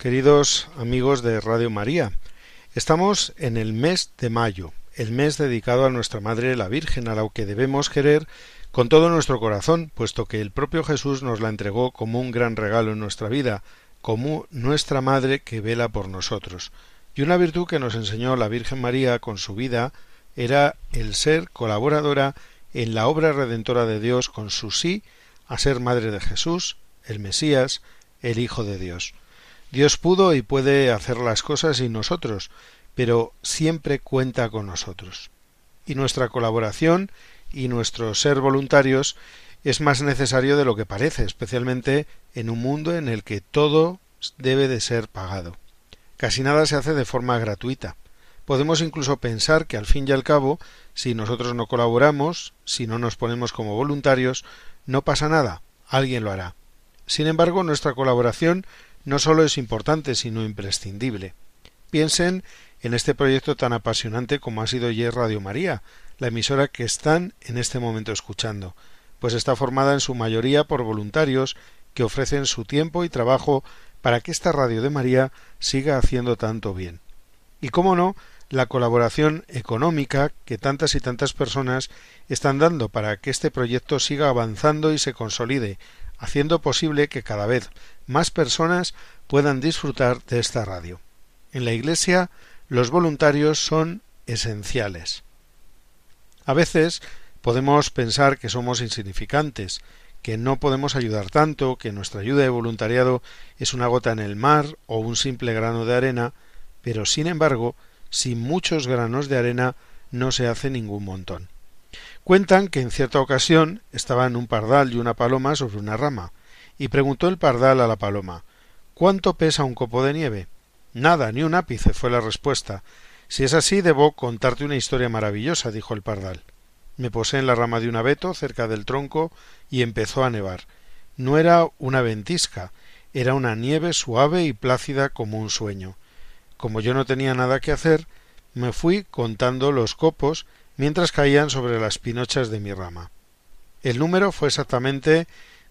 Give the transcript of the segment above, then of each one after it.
Queridos amigos de Radio María, estamos en el mes de mayo, el mes dedicado a nuestra Madre la Virgen, a la que debemos querer con todo nuestro corazón, puesto que el propio Jesús nos la entregó como un gran regalo en nuestra vida, como nuestra Madre que vela por nosotros. Y una virtud que nos enseñó la Virgen María con su vida era el ser colaboradora en la obra redentora de Dios con su sí a ser Madre de Jesús, el Mesías, el Hijo de Dios. Dios pudo y puede hacer las cosas sin nosotros, pero siempre cuenta con nosotros. Y nuestra colaboración y nuestro ser voluntarios es más necesario de lo que parece, especialmente en un mundo en el que todo debe de ser pagado. Casi nada se hace de forma gratuita. Podemos incluso pensar que al fin y al cabo, si nosotros no colaboramos, si no nos ponemos como voluntarios, no pasa nada, alguien lo hará. Sin embargo, nuestra colaboración no solo es importante, sino imprescindible. Piensen en este proyecto tan apasionante como ha sido ayer Radio María, la emisora que están en este momento escuchando, pues está formada en su mayoría por voluntarios que ofrecen su tiempo y trabajo para que esta radio de María siga haciendo tanto bien. Y cómo no, la colaboración económica que tantas y tantas personas están dando para que este proyecto siga avanzando y se consolide, haciendo posible que cada vez más personas puedan disfrutar de esta radio. En la Iglesia los voluntarios son esenciales. A veces podemos pensar que somos insignificantes, que no podemos ayudar tanto, que nuestra ayuda de voluntariado es una gota en el mar o un simple grano de arena, pero sin embargo, sin muchos granos de arena no se hace ningún montón. Cuentan que en cierta ocasión estaban un pardal y una paloma sobre una rama, y preguntó el pardal a la paloma ¿Cuánto pesa un copo de nieve? Nada, ni un ápice fue la respuesta. Si es así, debo contarte una historia maravillosa, dijo el pardal. Me posé en la rama de un abeto cerca del tronco y empezó a nevar. No era una ventisca, era una nieve suave y plácida como un sueño. Como yo no tenía nada que hacer, me fui contando los copos mientras caían sobre las pinochas de mi rama. El número fue exactamente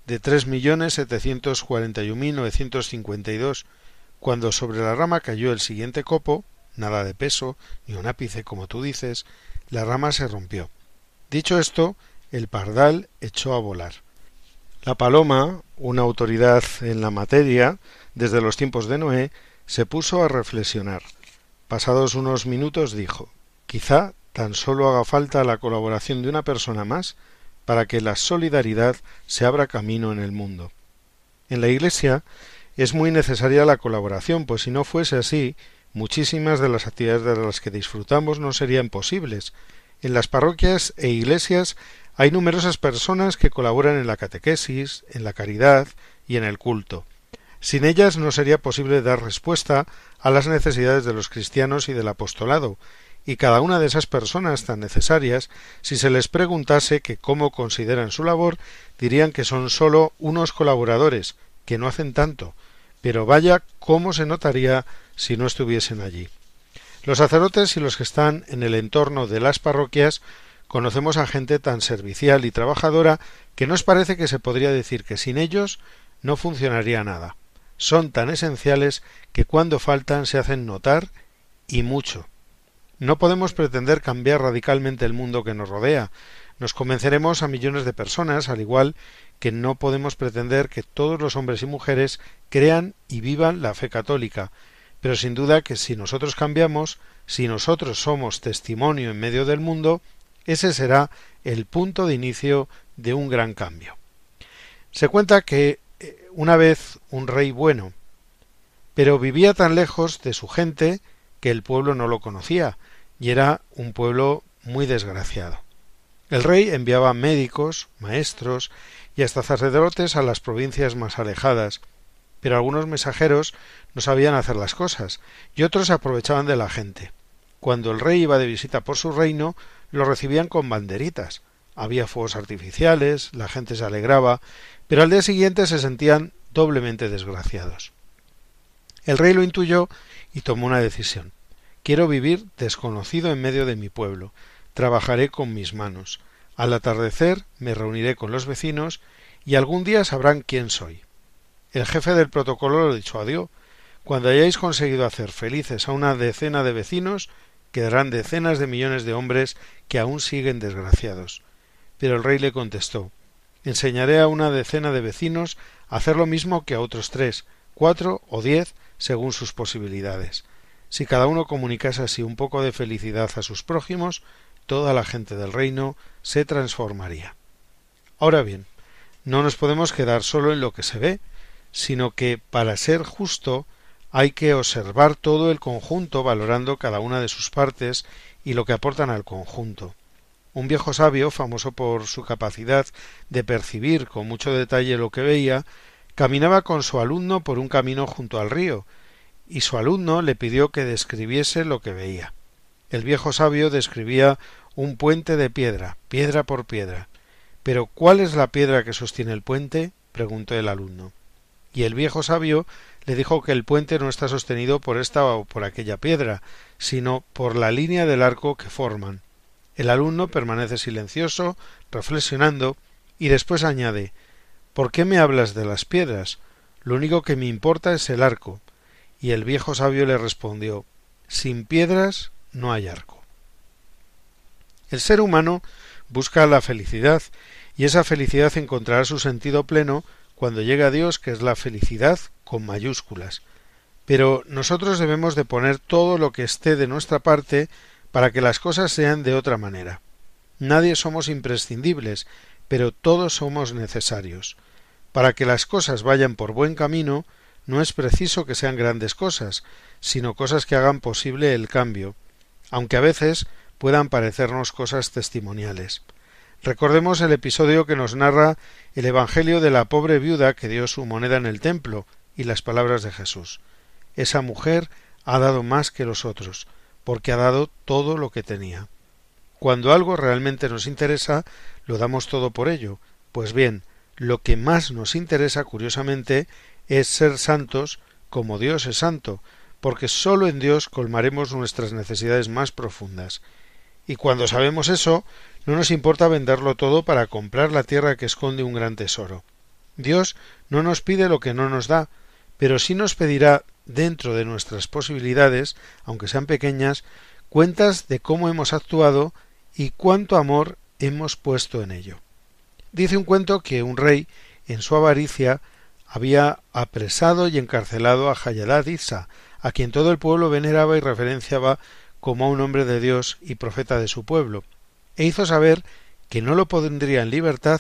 de tres millones setecientos cuarenta y mil novecientos cincuenta y dos, cuando sobre la rama cayó el siguiente copo, nada de peso, ni un ápice como tú dices, la rama se rompió. Dicho esto, el pardal echó a volar. La paloma, una autoridad en la materia, desde los tiempos de Noé, se puso a reflexionar. Pasados unos minutos dijo Quizá tan solo haga falta la colaboración de una persona más para que la solidaridad se abra camino en el mundo. En la Iglesia es muy necesaria la colaboración, pues si no fuese así, muchísimas de las actividades de las que disfrutamos no serían posibles. En las parroquias e iglesias hay numerosas personas que colaboran en la catequesis, en la caridad y en el culto. Sin ellas no sería posible dar respuesta a las necesidades de los cristianos y del apostolado, y cada una de esas personas tan necesarias, si se les preguntase que cómo consideran su labor, dirían que son sólo unos colaboradores, que no hacen tanto, pero vaya cómo se notaría si no estuviesen allí. Los sacerdotes y los que están en el entorno de las parroquias conocemos a gente tan servicial y trabajadora que nos parece que se podría decir que sin ellos no funcionaría nada. Son tan esenciales que cuando faltan se hacen notar y mucho. No podemos pretender cambiar radicalmente el mundo que nos rodea. Nos convenceremos a millones de personas, al igual que no podemos pretender que todos los hombres y mujeres crean y vivan la fe católica, pero sin duda que si nosotros cambiamos, si nosotros somos testimonio en medio del mundo, Ese será el punto de inicio de un gran cambio. Se cuenta que eh, una vez un rey bueno, pero vivía tan lejos de su gente que el pueblo no lo conocía, y era un pueblo muy desgraciado. El rey enviaba médicos, maestros y hasta sacerdotes a las provincias más alejadas, pero algunos mensajeros no sabían hacer las cosas, y otros se aprovechaban de la gente. Cuando el rey iba de visita por su reino, lo recibían con banderitas. Había fuegos artificiales, la gente se alegraba, pero al día siguiente se sentían doblemente desgraciados. El rey lo intuyó y tomó una decisión. Quiero vivir desconocido en medio de mi pueblo. Trabajaré con mis manos. Al atardecer me reuniré con los vecinos y algún día sabrán quién soy. El jefe del protocolo lo disuadió. Cuando hayáis conseguido hacer felices a una decena de vecinos, quedarán decenas de millones de hombres que aún siguen desgraciados. Pero el rey le contestó Enseñaré a una decena de vecinos a hacer lo mismo que a otros tres, cuatro o diez, según sus posibilidades. Si cada uno comunicase así un poco de felicidad a sus prójimos, toda la gente del reino se transformaría. Ahora bien, no nos podemos quedar solo en lo que se ve, sino que para ser justo hay que observar todo el conjunto valorando cada una de sus partes y lo que aportan al conjunto. Un viejo sabio, famoso por su capacidad de percibir con mucho detalle lo que veía, caminaba con su alumno por un camino junto al río, y su alumno le pidió que describiese lo que veía. El viejo sabio describía un puente de piedra, piedra por piedra. Pero ¿cuál es la piedra que sostiene el puente? preguntó el alumno. Y el viejo sabio le dijo que el puente no está sostenido por esta o por aquella piedra, sino por la línea del arco que forman. El alumno permanece silencioso, reflexionando, y después añade ¿Por qué me hablas de las piedras? Lo único que me importa es el arco. Y el viejo sabio le respondió Sin piedras no hay arco. El ser humano busca la felicidad, y esa felicidad encontrará su sentido pleno cuando llega a Dios, que es la felicidad con mayúsculas. Pero nosotros debemos de poner todo lo que esté de nuestra parte para que las cosas sean de otra manera. Nadie somos imprescindibles, pero todos somos necesarios. Para que las cosas vayan por buen camino, no es preciso que sean grandes cosas, sino cosas que hagan posible el cambio, aunque a veces puedan parecernos cosas testimoniales. Recordemos el episodio que nos narra el Evangelio de la pobre viuda que dio su moneda en el templo y las palabras de Jesús. Esa mujer ha dado más que los otros, porque ha dado todo lo que tenía. Cuando algo realmente nos interesa, lo damos todo por ello. Pues bien, lo que más nos interesa, curiosamente, es ser santos como Dios es santo, porque sólo en Dios colmaremos nuestras necesidades más profundas. Y cuando sabemos eso, no nos importa venderlo todo para comprar la tierra que esconde un gran tesoro. Dios no nos pide lo que no nos da, pero sí nos pedirá, dentro de nuestras posibilidades, aunque sean pequeñas, cuentas de cómo hemos actuado y cuánto amor hemos puesto en ello. Dice un cuento que un rey, en su avaricia, había apresado y encarcelado a Hayadad Isa, a quien todo el pueblo veneraba y referenciaba como a un hombre de Dios y profeta de su pueblo, e hizo saber que no lo pondría en libertad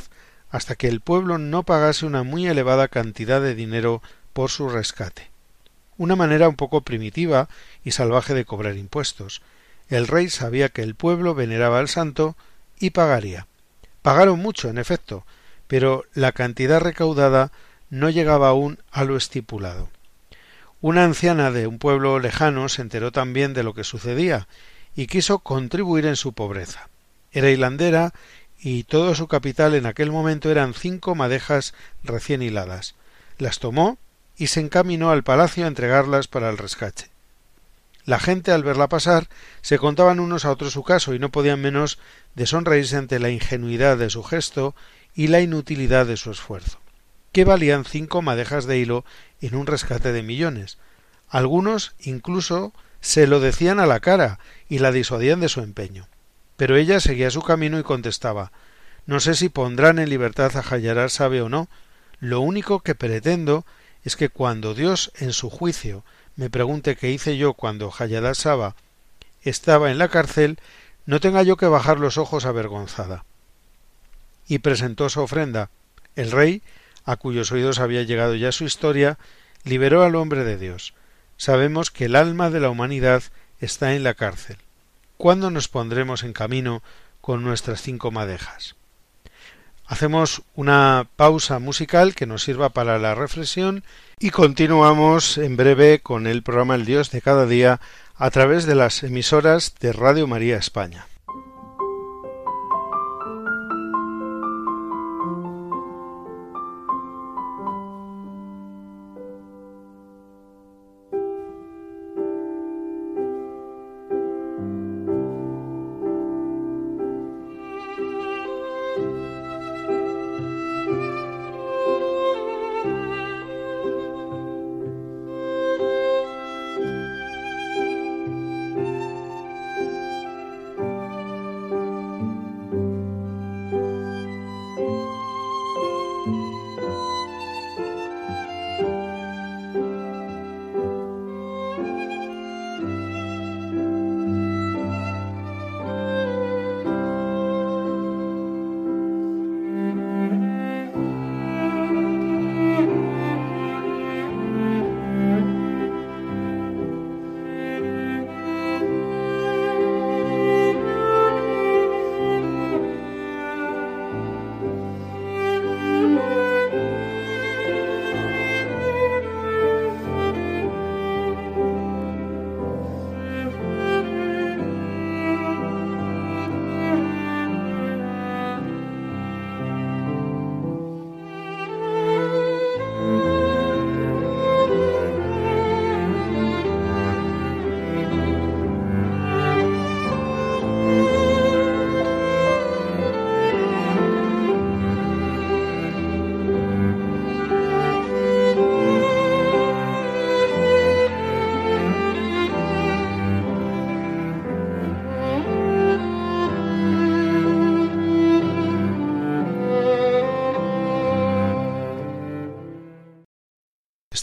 hasta que el pueblo no pagase una muy elevada cantidad de dinero por su rescate. Una manera un poco primitiva y salvaje de cobrar impuestos. El rey sabía que el pueblo veneraba al santo y pagaría. Pagaron mucho, en efecto, pero la cantidad recaudada no llegaba aún a lo estipulado. Una anciana de un pueblo lejano se enteró también de lo que sucedía y quiso contribuir en su pobreza. Era hilandera y todo su capital en aquel momento eran cinco madejas recién hiladas. Las tomó y se encaminó al palacio a entregarlas para el rescate. La gente al verla pasar se contaban unos a otros su caso y no podían menos de sonreírse ante la ingenuidad de su gesto y la inutilidad de su esfuerzo. ¿Qué valían cinco madejas de hilo en un rescate de millones. Algunos incluso se lo decían a la cara y la disuadían de su empeño. Pero ella seguía su camino y contestaba No sé si pondrán en libertad a Hayarar sabe o no. Lo único que pretendo es que cuando Dios en su juicio me pregunte qué hice yo cuando Hayadar Saba estaba en la cárcel, no tenga yo que bajar los ojos avergonzada. Y presentó su ofrenda. El rey, a cuyos oídos había llegado ya su historia, liberó al hombre de Dios. Sabemos que el alma de la humanidad está en la cárcel. ¿Cuándo nos pondremos en camino con nuestras cinco madejas? Hacemos una pausa musical que nos sirva para la reflexión y continuamos en breve con el programa El Dios de cada día a través de las emisoras de Radio María España.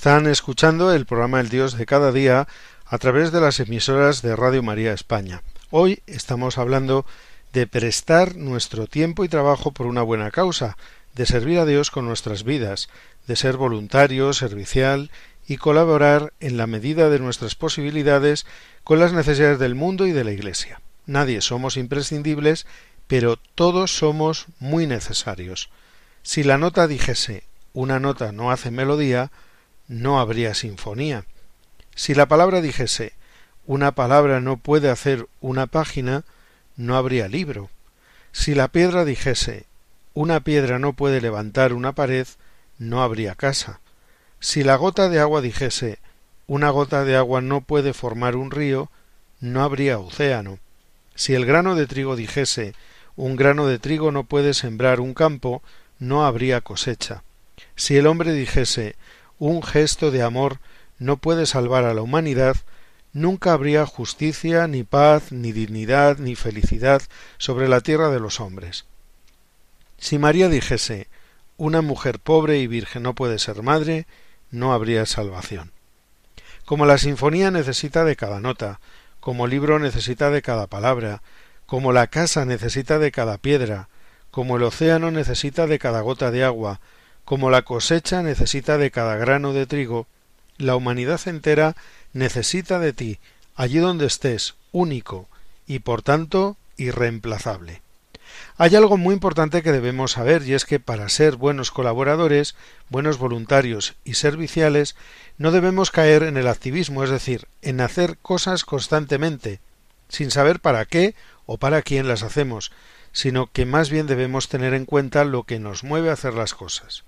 Están escuchando el programa El Dios de cada día a través de las emisoras de Radio María España. Hoy estamos hablando de prestar nuestro tiempo y trabajo por una buena causa, de servir a Dios con nuestras vidas, de ser voluntario, servicial y colaborar en la medida de nuestras posibilidades con las necesidades del mundo y de la Iglesia. Nadie somos imprescindibles, pero todos somos muy necesarios. Si la nota dijese una nota no hace melodía, no habría sinfonía. Si la palabra dijese una palabra no puede hacer una página, no habría libro. Si la piedra dijese una piedra no puede levantar una pared, no habría casa. Si la gota de agua dijese una gota de agua no puede formar un río, no habría océano. Si el grano de trigo dijese un grano de trigo no puede sembrar un campo, no habría cosecha. Si el hombre dijese un gesto de amor no puede salvar a la humanidad, nunca habría justicia, ni paz, ni dignidad, ni felicidad sobre la tierra de los hombres. Si María dijese una mujer pobre y virgen no puede ser madre, no habría salvación. Como la sinfonía necesita de cada nota, como el libro necesita de cada palabra, como la casa necesita de cada piedra, como el océano necesita de cada gota de agua, como la cosecha necesita de cada grano de trigo, la humanidad entera necesita de ti, allí donde estés, único y por tanto irreemplazable. Hay algo muy importante que debemos saber y es que para ser buenos colaboradores, buenos voluntarios y serviciales, no debemos caer en el activismo, es decir, en hacer cosas constantemente, sin saber para qué o para quién las hacemos, sino que más bien debemos tener en cuenta lo que nos mueve a hacer las cosas.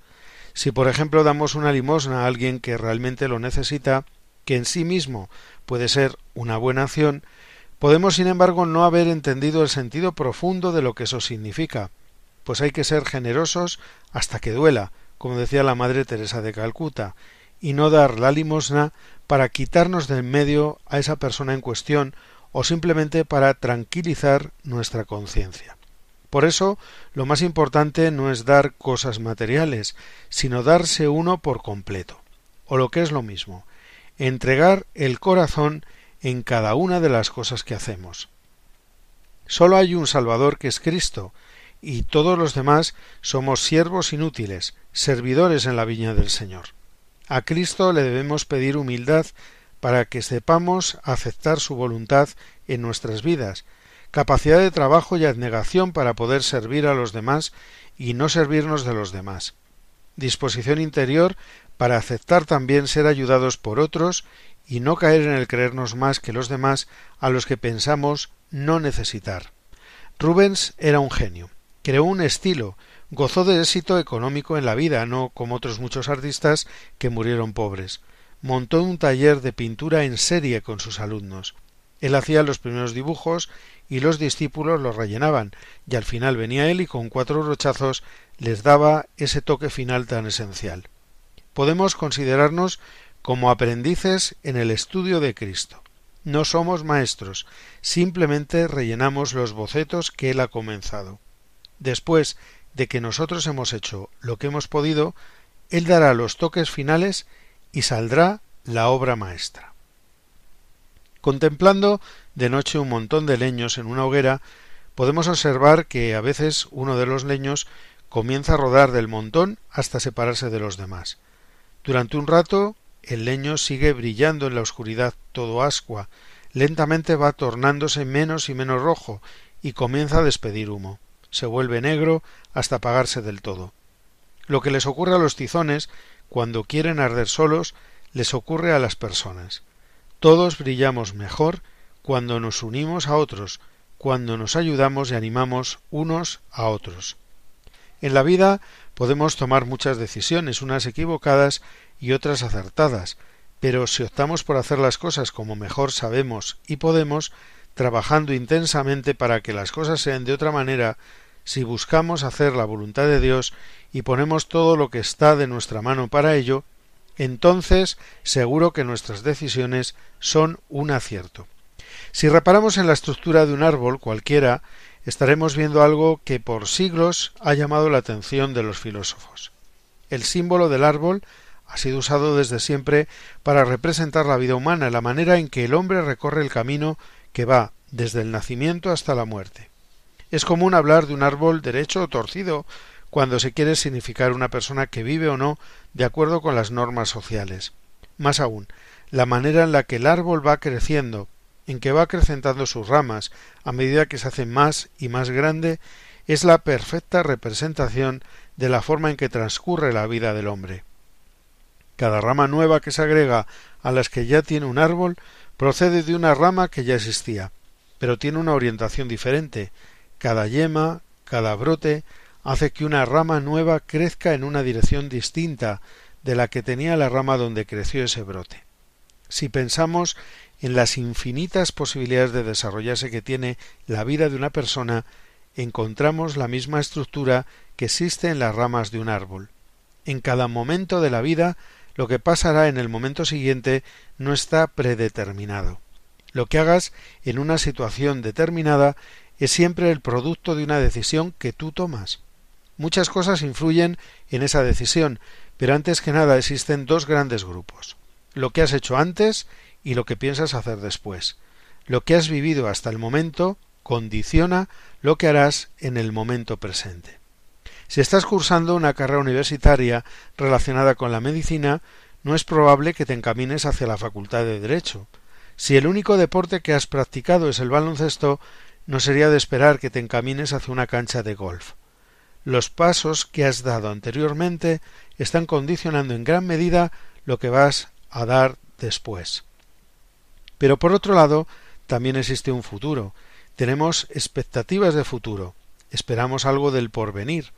Si, por ejemplo, damos una limosna a alguien que realmente lo necesita, que en sí mismo puede ser una buena acción, podemos, sin embargo, no haber entendido el sentido profundo de lo que eso significa, pues hay que ser generosos hasta que duela, como decía la Madre Teresa de Calcuta, y no dar la limosna para quitarnos del medio a esa persona en cuestión o simplemente para tranquilizar nuestra conciencia. Por eso, lo más importante no es dar cosas materiales, sino darse uno por completo, o lo que es lo mismo, entregar el corazón en cada una de las cosas que hacemos. Solo hay un Salvador que es Cristo, y todos los demás somos siervos inútiles, servidores en la viña del Señor. A Cristo le debemos pedir humildad para que sepamos aceptar su voluntad en nuestras vidas, capacidad de trabajo y abnegación para poder servir a los demás y no servirnos de los demás, disposición interior para aceptar también ser ayudados por otros y no caer en el creernos más que los demás a los que pensamos no necesitar. Rubens era un genio, creó un estilo, gozó de éxito económico en la vida, no como otros muchos artistas que murieron pobres. Montó un taller de pintura en serie con sus alumnos. Él hacía los primeros dibujos y los discípulos los rellenaban, y al final venía él y con cuatro brochazos les daba ese toque final tan esencial. Podemos considerarnos como aprendices en el estudio de Cristo. No somos maestros, simplemente rellenamos los bocetos que Él ha comenzado. Después de que nosotros hemos hecho lo que hemos podido, Él dará los toques finales y saldrá la obra maestra. Contemplando de noche un montón de leños en una hoguera, podemos observar que a veces uno de los leños comienza a rodar del montón hasta separarse de los demás. Durante un rato el leño sigue brillando en la oscuridad todo ascua, lentamente va tornándose menos y menos rojo y comienza a despedir humo. Se vuelve negro hasta apagarse del todo. Lo que les ocurre a los tizones cuando quieren arder solos, les ocurre a las personas. Todos brillamos mejor cuando nos unimos a otros, cuando nos ayudamos y animamos unos a otros. En la vida podemos tomar muchas decisiones, unas equivocadas y otras acertadas, pero si optamos por hacer las cosas como mejor sabemos y podemos, trabajando intensamente para que las cosas sean de otra manera, si buscamos hacer la voluntad de Dios y ponemos todo lo que está de nuestra mano para ello, entonces seguro que nuestras decisiones son un acierto. Si reparamos en la estructura de un árbol cualquiera, estaremos viendo algo que por siglos ha llamado la atención de los filósofos. El símbolo del árbol ha sido usado desde siempre para representar la vida humana, la manera en que el hombre recorre el camino que va desde el nacimiento hasta la muerte. Es común hablar de un árbol derecho o torcido cuando se quiere significar una persona que vive o no de acuerdo con las normas sociales. Más aún, la manera en la que el árbol va creciendo, en que va acrecentando sus ramas a medida que se hace más y más grande, es la perfecta representación de la forma en que transcurre la vida del hombre. Cada rama nueva que se agrega a las que ya tiene un árbol procede de una rama que ya existía, pero tiene una orientación diferente. Cada yema, cada brote, hace que una rama nueva crezca en una dirección distinta de la que tenía la rama donde creció ese brote. Si pensamos en las infinitas posibilidades de desarrollarse que tiene la vida de una persona, encontramos la misma estructura que existe en las ramas de un árbol. En cada momento de la vida lo que pasará en el momento siguiente no está predeterminado. Lo que hagas en una situación determinada es siempre el producto de una decisión que tú tomas. Muchas cosas influyen en esa decisión, pero antes que nada existen dos grandes grupos lo que has hecho antes y lo que piensas hacer después. Lo que has vivido hasta el momento condiciona lo que harás en el momento presente. Si estás cursando una carrera universitaria relacionada con la medicina, no es probable que te encamines hacia la facultad de Derecho. Si el único deporte que has practicado es el baloncesto, no sería de esperar que te encamines hacia una cancha de golf. Los pasos que has dado anteriormente están condicionando en gran medida lo que vas a dar después. Pero por otro lado, también existe un futuro. Tenemos expectativas de futuro. Esperamos algo del porvenir.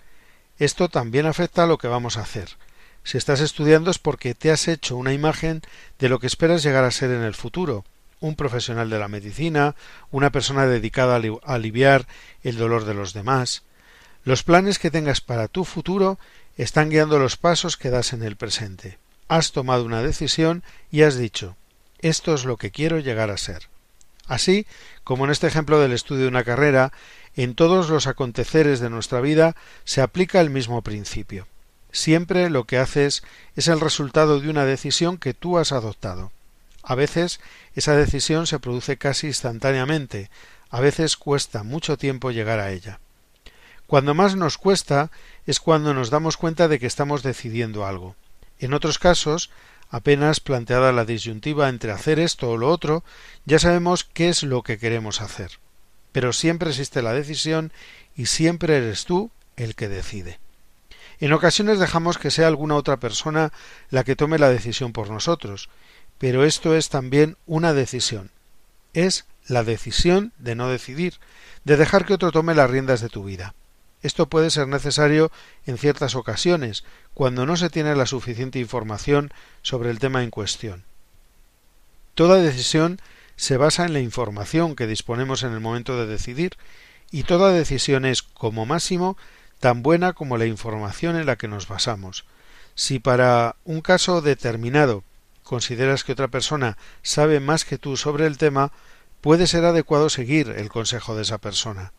Esto también afecta a lo que vamos a hacer. Si estás estudiando es porque te has hecho una imagen de lo que esperas llegar a ser en el futuro, un profesional de la medicina, una persona dedicada a aliviar el dolor de los demás. Los planes que tengas para tu futuro están guiando los pasos que das en el presente. Has tomado una decisión y has dicho esto es lo que quiero llegar a ser. Así como en este ejemplo del estudio de una carrera, en todos los aconteceres de nuestra vida se aplica el mismo principio. Siempre lo que haces es el resultado de una decisión que tú has adoptado. A veces esa decisión se produce casi instantáneamente, a veces cuesta mucho tiempo llegar a ella. Cuando más nos cuesta es cuando nos damos cuenta de que estamos decidiendo algo. En otros casos, apenas planteada la disyuntiva entre hacer esto o lo otro, ya sabemos qué es lo que queremos hacer. Pero siempre existe la decisión y siempre eres tú el que decide. En ocasiones dejamos que sea alguna otra persona la que tome la decisión por nosotros, pero esto es también una decisión. Es la decisión de no decidir, de dejar que otro tome las riendas de tu vida. Esto puede ser necesario en ciertas ocasiones, cuando no se tiene la suficiente información sobre el tema en cuestión. Toda decisión se basa en la información que disponemos en el momento de decidir, y toda decisión es, como máximo, tan buena como la información en la que nos basamos. Si para un caso determinado consideras que otra persona sabe más que tú sobre el tema, puede ser adecuado seguir el consejo de esa persona.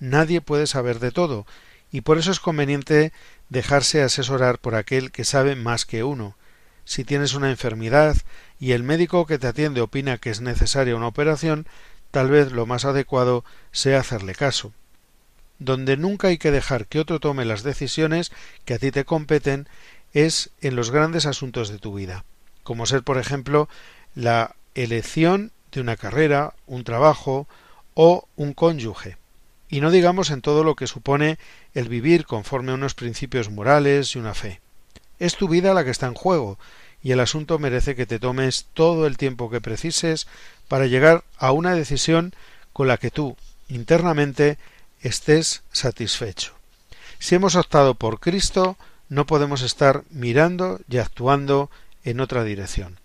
Nadie puede saber de todo, y por eso es conveniente dejarse asesorar por aquel que sabe más que uno. Si tienes una enfermedad y el médico que te atiende opina que es necesaria una operación, tal vez lo más adecuado sea hacerle caso donde nunca hay que dejar que otro tome las decisiones que a ti te competen es en los grandes asuntos de tu vida, como ser, por ejemplo, la elección de una carrera, un trabajo o un cónyuge. Y no digamos en todo lo que supone el vivir conforme a unos principios morales y una fe. Es tu vida la que está en juego, y el asunto merece que te tomes todo el tiempo que precises para llegar a una decisión con la que tú, internamente, estés satisfecho. Si hemos optado por Cristo, no podemos estar mirando y actuando en otra dirección.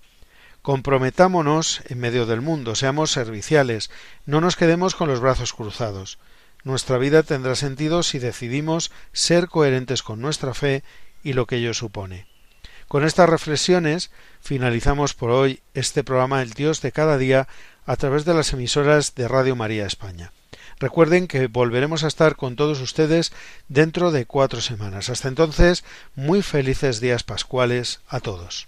Comprometámonos en medio del mundo, seamos serviciales, no nos quedemos con los brazos cruzados. Nuestra vida tendrá sentido si decidimos ser coherentes con nuestra fe y lo que ello supone. Con estas reflexiones finalizamos por hoy este programa El Dios de cada día a través de las emisoras de Radio María España. Recuerden que volveremos a estar con todos ustedes dentro de cuatro semanas. Hasta entonces, muy felices días pascuales a todos.